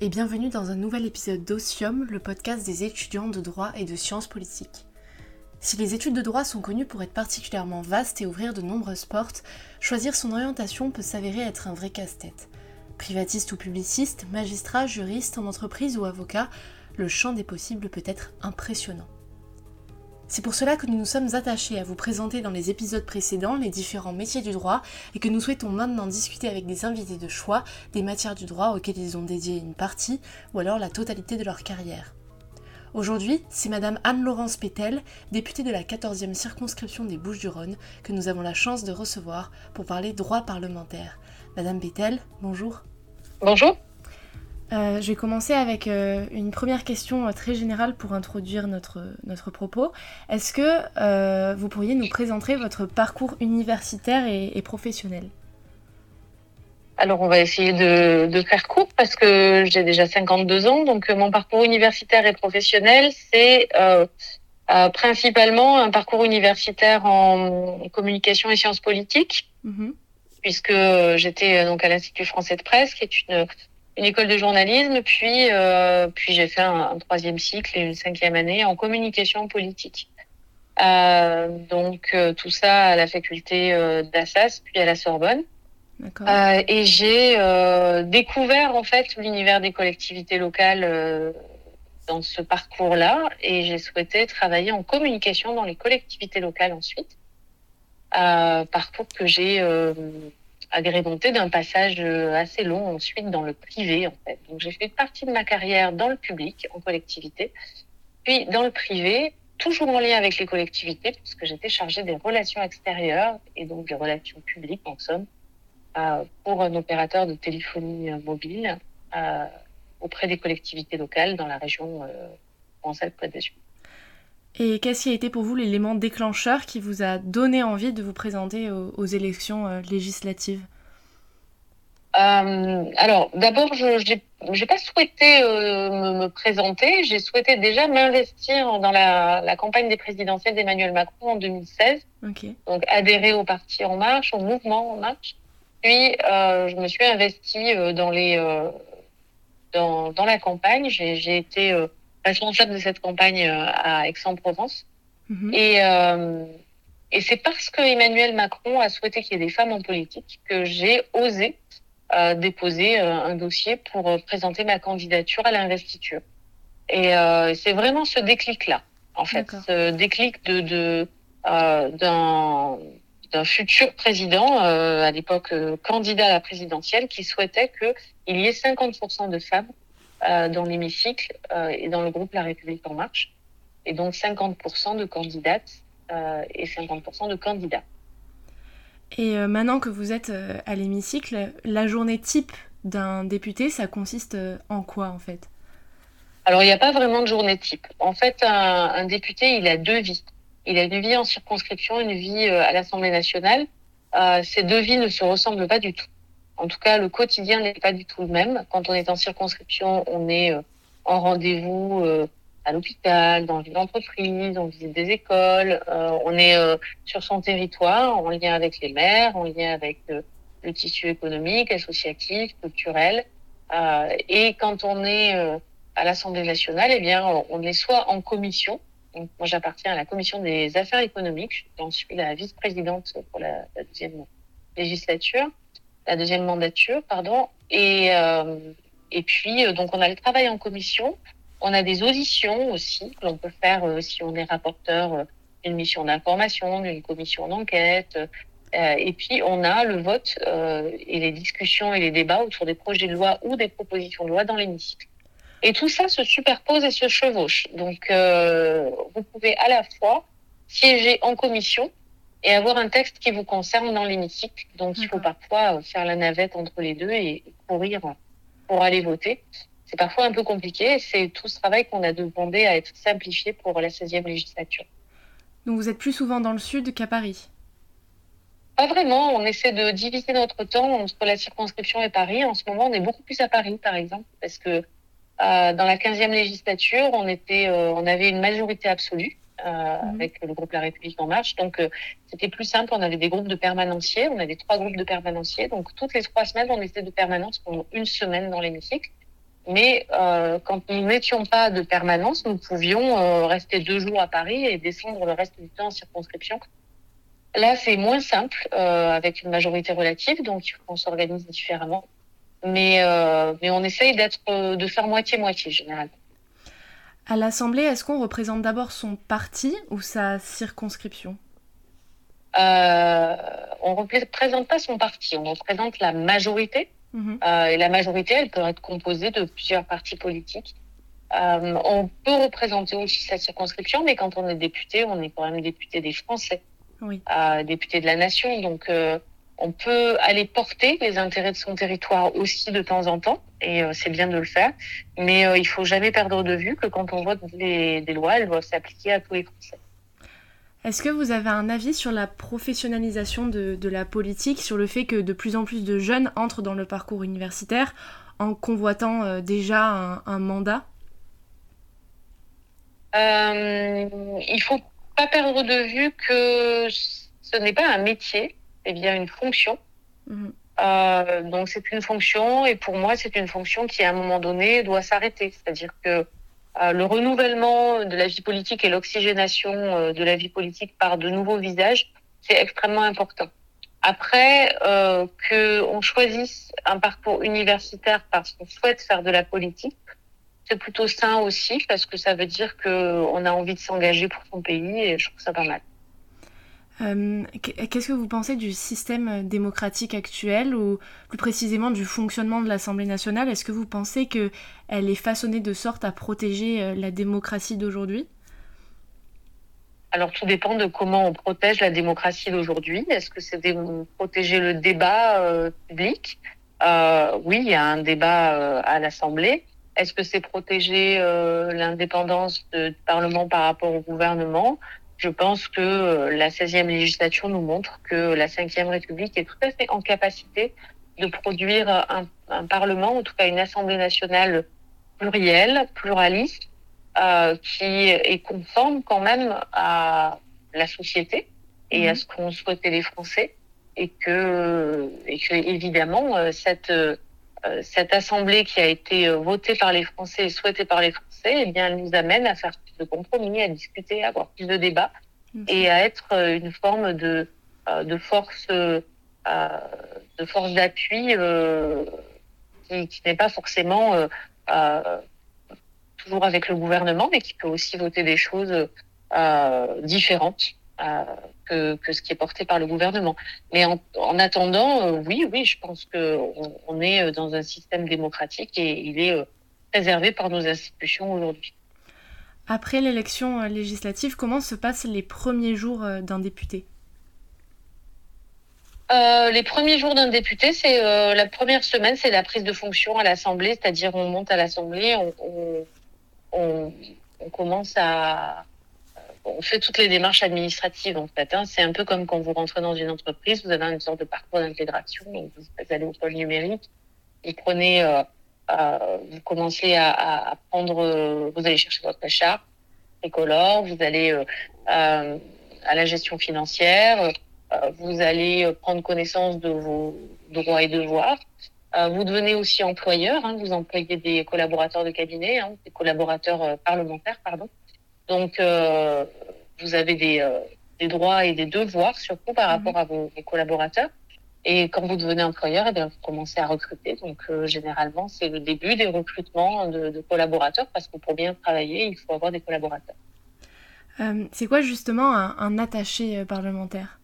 et bienvenue dans un nouvel épisode d'Ocium, le podcast des étudiants de droit et de sciences politiques. Si les études de droit sont connues pour être particulièrement vastes et ouvrir de nombreuses portes, choisir son orientation peut s'avérer être un vrai casse-tête. Privatiste ou publiciste, magistrat, juriste, en entreprise ou avocat, le champ des possibles peut être impressionnant. C'est pour cela que nous nous sommes attachés à vous présenter dans les épisodes précédents les différents métiers du droit et que nous souhaitons maintenant discuter avec des invités de choix des matières du droit auxquelles ils ont dédié une partie ou alors la totalité de leur carrière. Aujourd'hui, c'est Madame Anne-Laurence Pétel, députée de la 14e circonscription des Bouches-du-Rhône, que nous avons la chance de recevoir pour parler droit parlementaire. Madame Pétel, bonjour. Bonjour. Euh, je vais commencer avec euh, une première question euh, très générale pour introduire notre, notre propos. Est-ce que vous pourriez nous présenter votre parcours universitaire et, professionnel? Alors, on va essayer de, de, faire court parce que j'ai déjà 52 ans. Donc, mon parcours universitaire et professionnel, c'est principalement un parcours universitaire en communication et sciences politiques, mm-hmm. puisque j'étais donc à l'Institut français de presse, qui est une une école de journalisme, puis euh, puis j'ai fait un, troisième cycle et une cinquième année en communication politique. Euh, donc euh, tout ça à la faculté euh, d'Assas, puis à la Sorbonne. Euh, et j'ai découvert en fait l'univers des collectivités locales dans ce parcours-là, et j'ai souhaité travailler en communication dans les collectivités locales ensuite. parcours que j'ai agrémenté d'un passage euh, assez long ensuite dans le privé en fait. Donc j'ai fait partie de ma carrière dans le public, en collectivité, puis dans le privé, toujours en lien avec les collectivités, puisque j'étais chargée des relations extérieures et donc des relations publiques en somme, euh, pour un opérateur de téléphonie mobile euh, auprès des collectivités locales dans la région euh, française-Côte d'Azur. Et qu'est-ce qui a été pour vous l'élément déclencheur qui vous a donné envie de vous présenter aux, élections euh, législatives? Euh, alors, d'abord, je n'ai pas souhaité euh, me, présenter. J'ai souhaité déjà m'investir dans la, la, campagne des présidentielles d'Emmanuel Macron en 2016. Okay. Donc, adhérer au parti En Marche, au mouvement En Marche. Puis, euh, je me suis investie dans, les, dans, dans la campagne. J'ai été responsable de cette campagne euh, à Aix-en-Provence. Mhm. Et, euh, et c'est parce que Emmanuel Macron a souhaité qu'il y ait des femmes en politique que j'ai osé euh, déposer euh, un dossier pour présenter ma candidature à l'investiture. Et euh, c'est vraiment ce déclic-là, en fait, ce déclic de, de d'un d'un futur président, à l'époque candidat à la présidentielle, qui souhaitait qu'il y ait 50% de femmes euh, dans l'hémicycle euh, et dans le groupe La République en marche. Et donc 50% de candidates euh, et 50% de candidats. Et maintenant que vous êtes à l'hémicycle, la journée type d'un député, ça consiste en quoi en fait? Alors il n'y a pas vraiment de journée type. En fait, un, un, député, il a deux vies. Il a une vie en circonscription, une vie à l'Assemblée nationale. Ces deux vies ne se ressemblent pas du tout. En tout cas, le quotidien n'est pas du tout le même. Quand on est en circonscription, on est euh, en rendez-vous euh, à l'hôpital, dans une entreprise, on visite des écoles, euh, on est sur son territoire, en lien avec les maires, en lien avec le tissu économique, associatif, culturel. et quand on est à l'Assemblée nationale, eh bien, on est soit en commission. Moi, j'appartiens à la commission des affaires économiques. J'en suis la vice-présidente pour la deuxième législature la deuxième mandature, pardon. Et, euh, et puis, euh, donc, on a le travail en commission. On a des auditions aussi que l'on peut faire euh, si on est rapporteur d'une mission d'information, d'une commission d'enquête. et puis, on a le vote et les discussions et les débats autour des projets de loi ou des propositions de loi dans l'hémicycle. Et tout ça se superpose et se chevauche. Donc, vous pouvez à la fois siéger en commission et avoir un texte qui vous concerne dans l'hémicycle. Donc, il faut parfois euh, faire la navette entre les deux et courir pour aller voter. C'est parfois un peu compliqué. C'est tout ce travail qu'on a demandé à être simplifié pour la 16e législature. Donc, vous êtes plus souvent dans le sud qu'à Paris? Pas vraiment. On essaie de diviser notre temps entre la circonscription et Paris. En ce moment, on est beaucoup plus à Paris, par exemple, parce que euh, dans la 15e législature, on, était, euh, on avait une majorité absolue. Euh, mhm. avec le groupe La République en marche. Donc euh, c'était plus simple, on avait des groupes de permanenciers, on avait trois groupes de permanenciers. Donc toutes les trois semaines, on était de permanence pendant une semaine dans l'hémicycle. Mais euh, quand nous n'étions pas de permanence, nous pouvions rester deux jours à Paris et descendre le reste du temps en circonscription. Là, c'est moins simple avec une majorité relative, donc on s'organise différemment. Mais, mais on essaye d'être, de faire moitié-moitié généralement. À l'Assemblée, est-ce qu'on représente d'abord son parti ou sa circonscription? Euh, on ne représente pas son parti, on représente la majorité. Mhm. Euh, et la majorité, elle peut être composée de plusieurs partis politiques. Euh, on peut représenter aussi sa circonscription, mais quand on est député, on est quand même député des Français, Oui. député de la nation. Donc, on peut aller porter les intérêts de son territoire aussi de temps en temps, et euh, c'est bien de le faire. Mais euh, il faut jamais perdre de vue que quand on vote des lois, elles doivent s'appliquer à tous les Français. Est-ce que vous avez un avis sur la professionnalisation de, de la politique, sur le fait que de plus en plus de jeunes entrent dans le parcours universitaire en convoitant euh, déjà un, un mandat? Euh, il faut pas perdre de vue que ce n'est pas un métier, c'est bien une fonction. Mhm. Euh, donc c'est une fonction et pour moi c'est une fonction qui à un moment donné doit s'arrêter. C'est-à-dire que euh, le renouvellement de la vie politique et l'oxygénation euh, de la vie politique par de nouveaux visages, c'est extrêmement important. Après, euh, que on choisisse un parcours universitaire parce qu'on souhaite faire de la politique, c'est plutôt sain aussi parce que ça veut dire que on a envie de s'engager pour son pays et je trouve ça pas mal. Euh, Qu'est-ce que vous pensez du système démocratique actuel ou plus précisément du fonctionnement de l'Assemblée nationale? Est-ce que vous pensez qu'elle est façonnée de sorte à protéger euh, la démocratie d'aujourd'hui? Alors tout dépend de comment on protège la démocratie d'aujourd'hui. Est-ce que c'est protéger le débat euh, public? Oui, il y a un débat à l'Assemblée. Est-ce que c'est protéger l'indépendance du Parlement par rapport au gouvernement? Je pense que euh, la 16e législature nous montre que la 5e République est tout à fait en capacité de produire un, un Parlement, en tout cas une Assemblée nationale plurielle, pluraliste, euh, qui est conforme quand même à la société et à ce qu'ont souhaité les Français. Et que, et que évidemment euh, cette euh, cette assemblée qui a été euh, votée par les Français et souhaitée par les Français, eh bien, elle nous amène à faire plus de compromis, à discuter, à avoir plus de débats et à être euh, une forme de euh, de force euh, de force d'appui euh, qui, qui n'est pas forcément euh, euh, toujours avec le gouvernement, mais qui peut aussi voter des choses euh, différentes euh, que, que ce qui est porté par le gouvernement. Mais en, en attendant, euh, oui, oui, je pense que on, est dans un système démocratique et il est euh, préservé par nos institutions aujourd'hui. Après l'élection euh, législative, comment se passent les premiers jours euh, d'un député? Euh, les premiers jours d'un député, c'est euh, la première semaine, c'est la prise de fonction à l'Assemblée, c'est-à-dire on monte à l'Assemblée, on, on, on, on commence à, on fait toutes les démarches administratives en fait. Hein. C'est un peu comme quand vous rentrez dans une entreprise, vous avez une sorte de parcours d'intégration, donc vous allez au pôle numérique, vous prenez, euh, euh, vous commencez à, à, à prendre, euh, vous allez chercher votre charte tricolore, vous allez euh, euh, à la gestion financière. Euh, vous allez prendre connaissance de vos droits et devoirs. Vous devenez aussi employeur, hein, vous employez des collaborateurs de cabinet, hein, des collaborateurs parlementaires, pardon. Donc, euh, vous avez des, euh, des, droits et des devoirs, surtout par rapport mmh. à vos, vos, collaborateurs. Et quand vous devenez employeur, eh bien, vous commencez à recruter. Donc, euh, généralement, c'est le début des recrutements de, de collaborateurs, parce que pour bien travailler, il faut avoir des collaborateurs. C'est quoi justement un, un attaché parlementaire?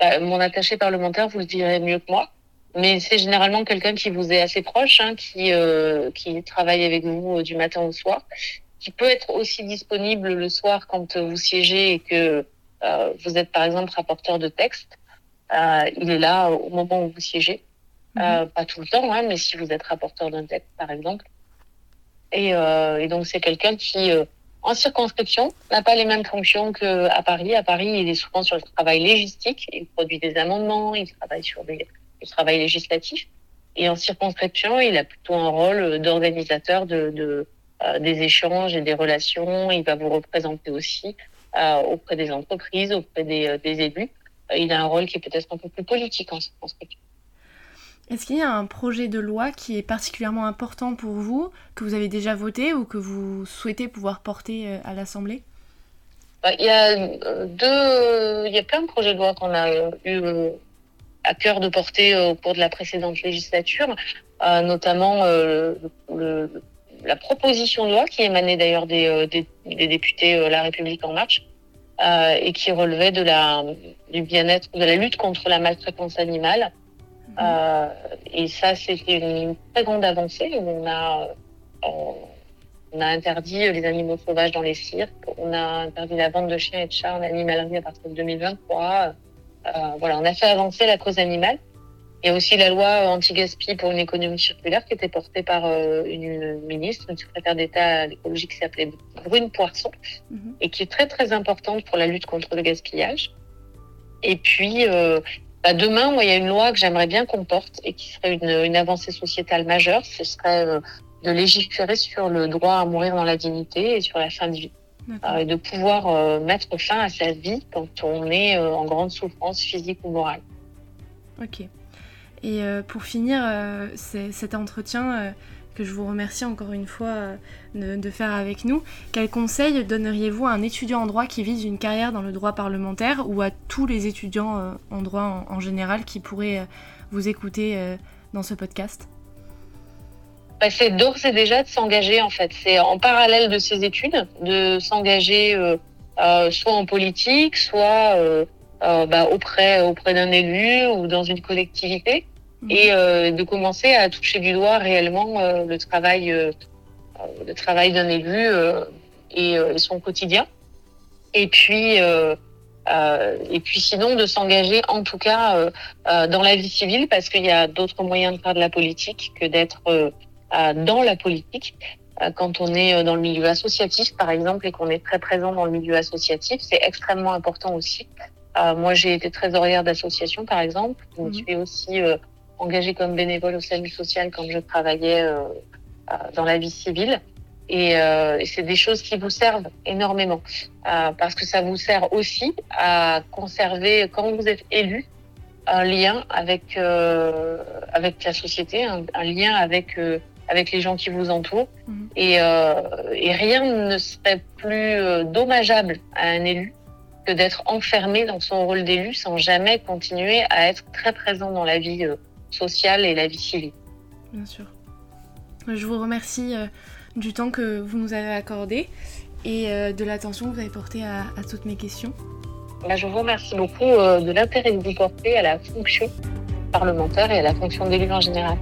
Bah, mon attaché parlementaire, vous le direz mieux que moi. Mais c'est généralement quelqu'un qui vous est assez proche, hein, qui, euh, qui travaille avec vous du matin au soir, qui peut être aussi disponible le soir quand vous siégez et que euh, vous êtes par exemple rapporteur de texte. Euh, il est là au moment où vous siégez. Mm -hmm. pas tout le temps, hein, mais si vous êtes rapporteur d'un texte par exemple. Et, euh, et donc c'est quelqu'un qui euh, en circonscription, n'a pas les mêmes fonctions qu'à Paris. À Paris, il est souvent sur le travail légistique, il produit des amendements, il travaille sur des, le travail législatif. Et en circonscription, il a plutôt un rôle d'organisateur de, de euh, des échanges et des relations. Il va vous représenter aussi euh, auprès des entreprises, auprès des, des élus. Il a un rôle qui est peut-être un peu plus politique en circonscription. Est-ce qu'il y a un projet de loi qui est particulièrement important pour vous, que vous avez déjà voté ou que vous souhaitez pouvoir porter euh, à l'Assemblée? Bah, Il y a euh, deux, il y a plein de projets de loi qu'on a eu euh, à cœur de porter au cours de la précédente législature, notamment la proposition de loi qui émanait d'ailleurs des, des, députés La République en marche et qui relevait de la du bien-être, de la lutte contre la maltraitance animale. Euh, et ça, c'était une très grande avancée. On a, euh, on a interdit les animaux sauvages dans les cirques. On a interdit la vente de chiens et de chats en animalerie à partir de 2023. Euh, voilà, on a fait avancer la cause animale. Il y a aussi la loi anti-gaspi pour une économie circulaire qui était portée par une ministre, une secrétaire d'État à l'écologie qui s'appelait Brune Poisson mhm. et qui est très très importante pour la lutte contre le gaspillage. Et puis, bah, demain, moi, il y a une loi que j'aimerais bien qu'on porte et qui serait une, une avancée sociétale majeure. Ce serait euh, de légiférer sur le droit à mourir dans la dignité et sur la fin de vie. Euh, et de pouvoir euh, mettre fin à sa vie quand on est en grande souffrance physique ou morale. Ok. Et pour finir cet entretien, que je vous remercie encore une fois euh, de, faire avec nous. Quel conseil donneriez-vous à un étudiant en droit qui vise une carrière dans le droit parlementaire ou à tous les étudiants euh, en droit en, général qui pourraient euh, vous écouter dans ce podcast? Bah, c'est d'ores et déjà de s'engager en fait. C'est en parallèle de ses études, de s'engager soit en politique, soit bah, auprès, auprès d'un élu ou dans une collectivité. Mhm. et euh, de commencer à toucher du doigt réellement euh, le travail, euh, le travail d'un élu et, et, son quotidien. Et puis, et puis sinon de s'engager en tout cas dans la vie civile parce qu'il y a d'autres moyens de faire de la politique que d'être dans la politique. Quand on est dans le milieu associatif, par exemple, et qu'on est très présent dans le milieu associatif, c'est extrêmement important aussi. Moi, j'ai été trésorière d'association, par exemple. Je me mhm. suis aussi engagée comme bénévole au service social quand je travaillais euh, dans la vie civile. Euh, et, c'est des choses qui vous servent énormément euh, parce que ça vous sert aussi à conserver, quand vous êtes élu, un lien avec avec la société, un, lien avec avec les gens qui vous entourent. Mhm. Et, et, rien ne serait plus dommageable à un élu que d'être enfermé dans son rôle d'élu sans jamais continuer à être très présent dans la vie sociale et la vie civile. Bien sûr. Je vous remercie euh, du temps que vous nous avez accordé et euh, de l'attention que vous avez portée à, toutes mes questions. Bah, je vous remercie beaucoup euh, de l'intérêt que vous portez à la fonction parlementaire et à la fonction d'élu en général.